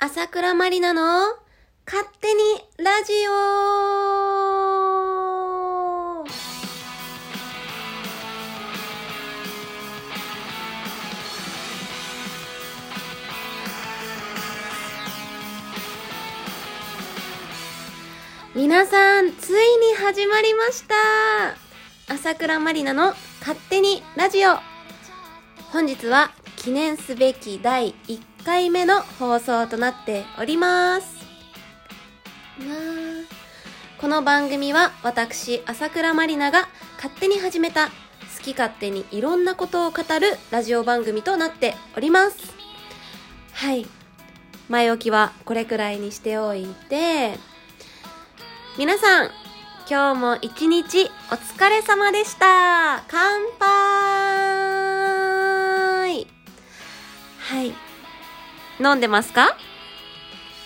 朝倉まりなの？勝手にラジオ。皆さん、ついに始まりました。朝倉まりなの？勝手にラジオ。本日は記念すべき第1回目の放送となっております。この番組は私、朝倉まりなが勝手に始めた好き勝手にいろんなことを語るラジオ番組となっております。はい。前置きはこれくらいにしておいて、皆さん、今日も一日お疲れ様でした乾杯はい。飲んでますか？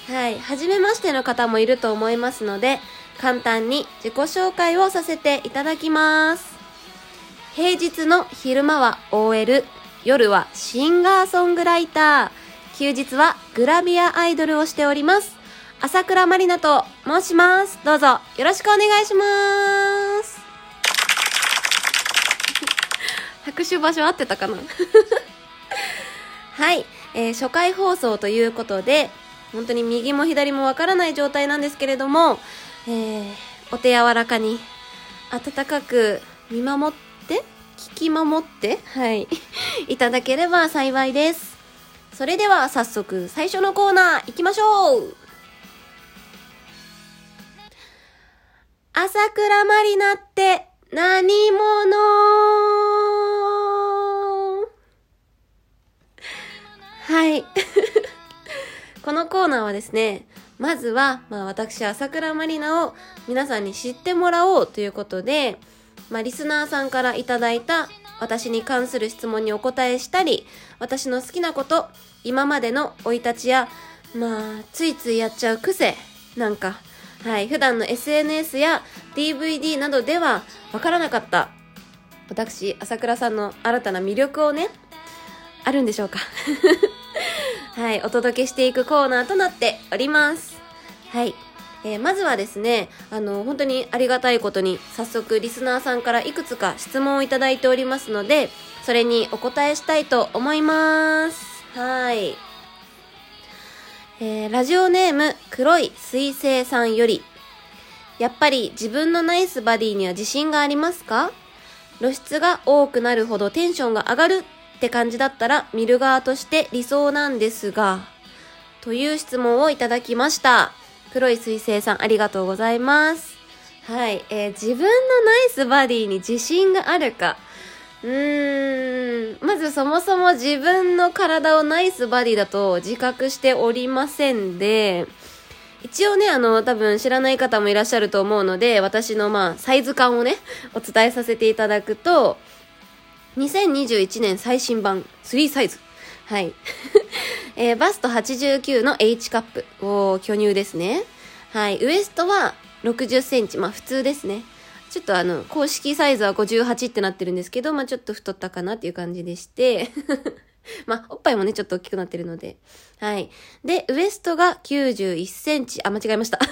はい。初めましての方もいると思いますので、簡単に自己紹介をさせていただきます。平日の昼間は OL、夜はシンガーソングライター、休日はグラビアアイドルをしております。朝倉まりなと申します。どうぞよろしくお願いします。拍手場所合ってたかな？はい、えー初回放送ということで、本当に右も左もわからない状態なんですけれども、えーお手柔らかに、温かく見守って、聞き守って、はい、いただければ幸いです。それでは早速最初のコーナー行きましょう朝倉まりなって何者？はい。このコーナーはですね、まずは、まあ私、朝倉まりなを皆さんに知ってもらおうということで、まあリスナーさんからいただいた私に関する質問にお答えしたり、私の好きなこと、今までの生い立ちや、まあ、ついついやっちゃう癖なんか、はい、普段の SNS や DVD などではわからなかった、私、朝倉さんの新たな魅力をね、あるんでしょうか？はい、お届けしていくコーナーとなっております。はい。えーまずはですね、あの、本当にありがたいことに、早速リスナーさんからいくつか質問をいただいておりますので、それにお答えしたいと思います。はい。えーラジオネーム、黒い水星さんより、やっぱり自分のナイスバディには自信がありますか？露出が多くなるほどテンションが上がるって感じだったら見る側として理想なんですが、という質問をいただきました。黒い水星さんありがとうございます。はい、えー自分のナイスバディに自信があるか。うーん、まずそもそも自分の体をナイスバディだと自覚しておりませんで、一応ね、あの、多分知らない方もいらっしゃると思うので、私のまあ、サイズ感をね、お伝えさせていただくと、2021年最新版3サイズ。はい。えーバスト89の H カップを巨乳ですね。はい。ウエストは60センチ。まあ普通ですね。ちょっとあの、公式サイズは58ってなってるんですけど、まあちょっと太ったかなっていう感じでして。まあ、おっぱいもね、ちょっと大きくなってるので。はい。で、ウエストが91センチ。あ、間違えました。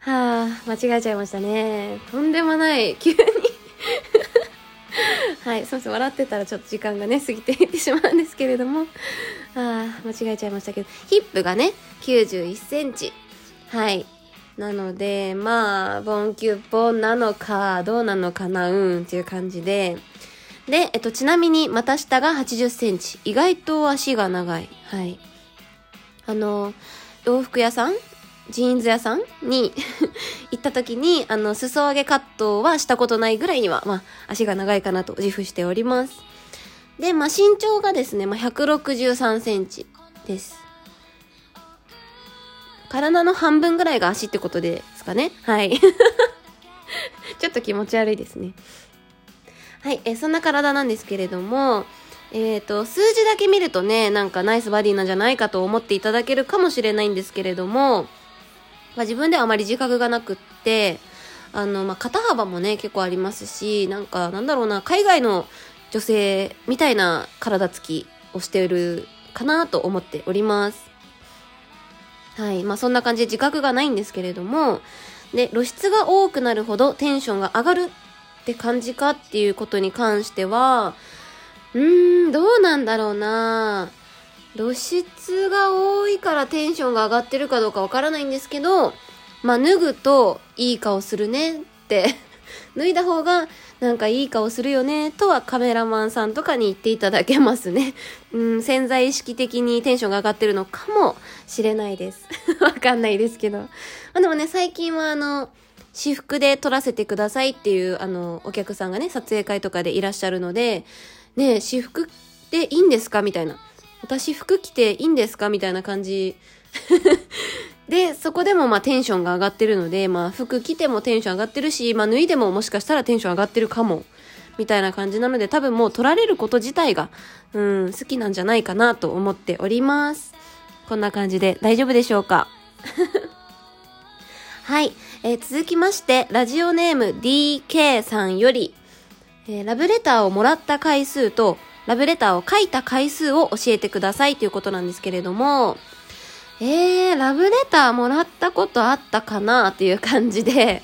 はあ、間違えちゃいましたね。とんでもない。急に。はい、すみません。笑ってたらちょっと時間がね、過ぎていってしまうんですけれども。ああ、間違えちゃいましたけど。ヒップがね、91センチ。はい。なので、まあ、ボンキュッポンなのか、どうなのかな、うん、っていう感じで。で、えっと、ちなみに、股下が80センチ。意外と足が長い。はい。あの、洋服屋さんジーンズ屋さんに 行った時に、あの、裾上げカットはしたことないぐらいには、まあ、足が長いかなと自負しております。で、まあ、身長がですね、まあ、163センチです。体の半分ぐらいが足ってことですかね？はい。ちょっと気持ち悪いですね。はい、えそんな体なんですけれども、えっ、と、数字だけ見るとね、なんかナイスバディなんじゃないかと思っていただけるかもしれないんですけれども、ま、自分ではあまり自覚がなくって、あの、まあ、肩幅もね、結構ありますし、なんか、なんだろうな、海外の女性みたいな体つきをしているかなと思っております。はい。まあそんな感じで自覚がないんですけれども、で、露出が多くなるほどテンションが上がるって感じかっていうことに関しては、うーん、どうなんだろうなぁ露出が多いからテンションが上がってるかどうかわからないんですけど、まあ脱ぐといい顔するねって 脱いだ方がなんかいい顔するよね、とはカメラマンさんとかに言っていただけますね。うん、潜在意識的にテンションが上がってるのかもしれないです。わかんないですけど。まあでもね、最近はあの、私服で撮らせてくださいっていう、あの、お客さんがね、撮影会とかでいらっしゃるので、ね私服でいいんですか？みたいな。私服着ていいんですか？みたいな感じ。で、そこでもまあテンションが上がってるので、まあ服着てもテンション上がってるし、まあ脱いでももしかしたらテンション上がってるかも、みたいな感じなので、多分もう取られること自体が、うん、好きなんじゃないかなと思っております。こんな感じで大丈夫でしょうか？はい、えー、続きまして、ラジオネーム DK さんより、えー、ラブレターをもらった回数と、ラブレターを書いた回数を教えてくださいということなんですけれども、えー、ラブレターもらったことあったかなっていう感じで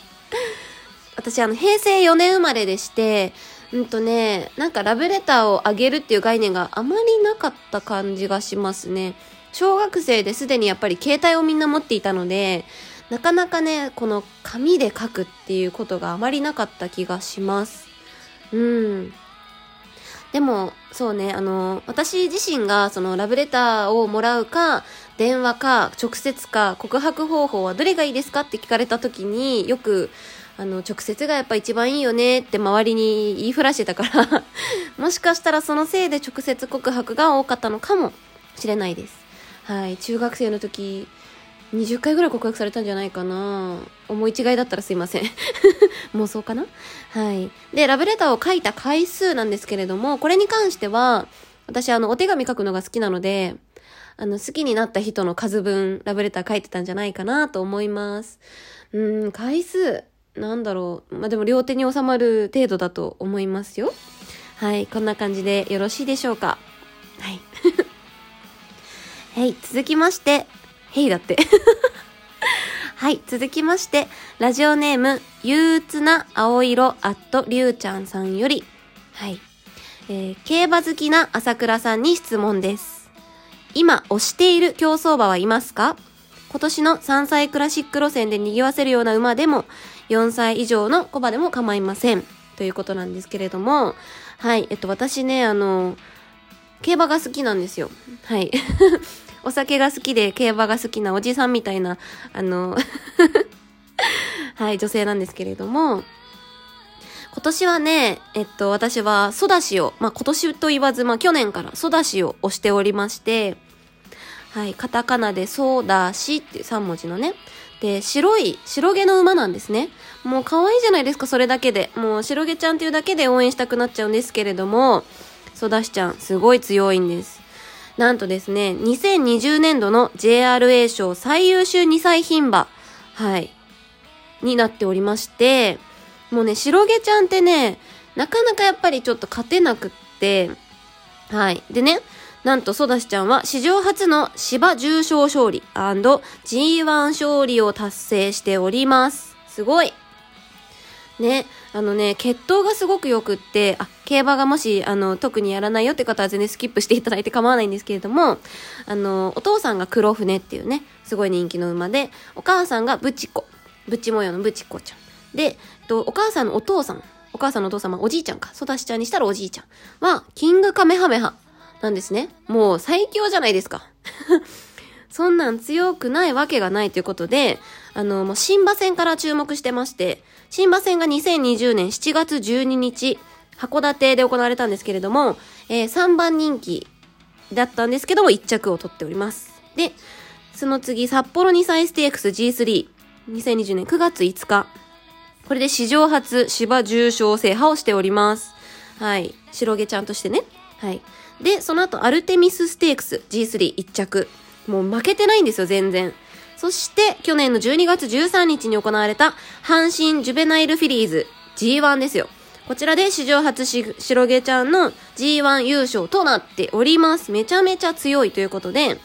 私あの、平成4年生まれでして、うんとね、なんかラブレターをあげるっていう概念があまりなかった感じがしますね。小学生ですでにやっぱり携帯をみんな持っていたので、なかなかね、この紙で書くっていうことがあまりなかった気がします。うん。でも、そうね、あの、私自身がそのラブレターをもらうか、電話か、直接か、告白方法はどれがいいですかって聞かれた時によく、あの、直接がやっぱ一番いいよねって周りに言いふらしてたから もしかしたらそのせいで直接告白が多かったのかもしれないです。はい、中学生の時、20回ぐらい告白されたんじゃないかな思い違いだったらすいません 妄想かな？はい。で、ラブレターを書いた回数なんですけれども、これに関しては、私あの、お手紙書くのが好きなので、あの、好きになった人の数分、ラブレター書いてたんじゃないかなと思います。うん、回数、なんだろう。まあ、でも両手に収まる程度だと思いますよ。はい、こんな感じでよろしいでしょうか？はい。はい、続きまして、へいだって。はい、続きまして、ラジオネーム、憂鬱な青色アットりゅうちゃんさんより、はい、えー、競馬好きな朝倉さんに質問です。今推している競走馬はいますか？今年の3歳クラシック路線で賑わせるような馬でも、4歳以上の小馬でも構いません。ということなんですけれども、はい、えっと、私ね、あの、競馬が好きなんですよ。はい。お酒が好きで競馬が好きなおじさんみたいな、あの はい、女性なんですけれども、今年はね、えっと、私はソダシを、まあ、今年と言わず、まあ、去年からソダシを押しておりまして、はい、カタカナでソダシっていう3文字のね。で、白い、白毛の馬なんですね。もう可愛いじゃないですか、それだけで。もう白毛ちゃんっていうだけで応援したくなっちゃうんですけれども、ソダシちゃん、すごい強いんです。なんとですね、2020年度の JRA 賞最優秀2歳牝馬、はい、になっておりまして、もうね、白毛ちゃんってね、なかなかやっぱりちょっと勝てなくって、はい。でね、なんとソダシちゃんは史上初の芝重賞勝利 &G1 勝利を達成しております。すごいね、あのね、血統がすごく良くって、あ、競馬がもし、あの、特にやらないよって方は全然スキップしていただいて 構わないんですけれども、あの、お父さんが黒船っていうね、すごい人気の馬で、お母さんがブチコ、ブチ模様のブチコちゃん。で、と、お母さんのお父さん、お母さんのお父様、おじいちゃんか、育ちちゃんにしたらおじいちゃんは、キングカメハメハなんですね。もう最強じゃないですか。そんなん強くないわけがないということで、あの、もう新馬戦から注目してまして、新馬戦が2020年7月12日、函館で行われたんですけれども、えー、3番人気だったんですけども、1着を取っております。で、その次、札幌2歳ステークス G3、2020年9月5日。これで史上初芝重賞制覇をしております。はい。白毛ちゃんとしてね。はい。で、その後、アルテミスステークス G31 着。もう負けてないんですよ、全然。そして、去年の12月13日に行われた、阪神ジュベナイルフィリーズ G1 ですよ。こちらで史上初し白毛ちゃんの G1 優勝となっております。めちゃめちゃ強いということで、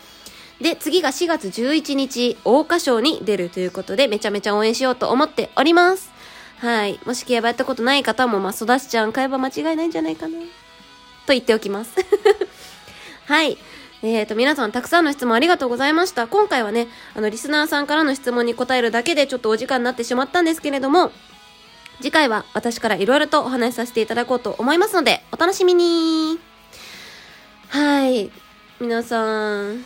で、次が4月11日、桜花賞に出るということで、めちゃめちゃ応援しようと思っております。はい。もし競馬やったことない方も、まあ、育ちちゃん買えば間違いないんじゃないかな。と言っておきます。はい。えーと、皆さんたくさんの質問ありがとうございました。今回はね、あの、リスナーさんからの質問に答えるだけでちょっとお時間になってしまったんですけれども、次回は私からいろいろとお話しさせていただこうと思いますので、お楽しみにはい。皆さん、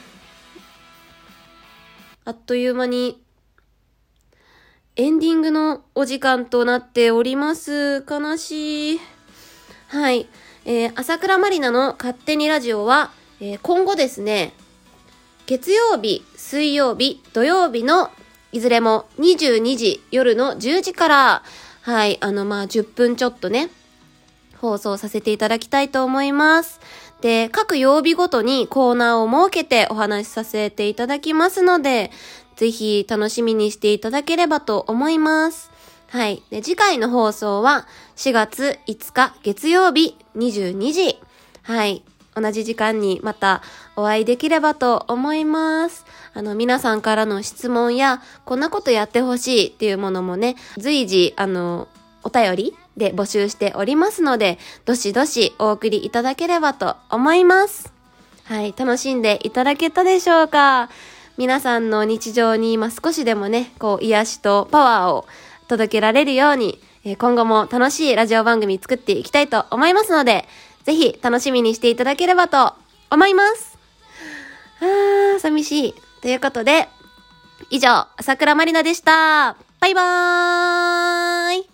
あっという間に、エンディングのお時間となっております。悲しい。はい。えー、朝倉まりなの勝手にラジオは、えー今後ですね、月曜日、水曜日、土曜日のいずれも22時、夜の10時から、はい、あの、まあ、10分ちょっとね、放送させていただきたいと思います。で、各曜日ごとにコーナーを設けてお話しさせていただきますので、ぜひ楽しみにしていただければと思います。はい。で、次回の放送は4月5日月曜日22時。はい。同じ時間にまたお会いできればと思います。あの、皆さんからの質問や、こんなことやってほしいっていうものもね、随時、あの、お便りで募集しておりますので、どしどしお送りいただければと思います。はい、楽しんでいただけたでしょうか？皆さんの日常に今少しでもね、こう、癒しとパワーを届けられるように、今後も楽しいラジオ番組作っていきたいと思いますので、ぜひ楽しみにしていただければと思います。あー、寂しい。ということで、以上、桜まりなでした。バイバーイ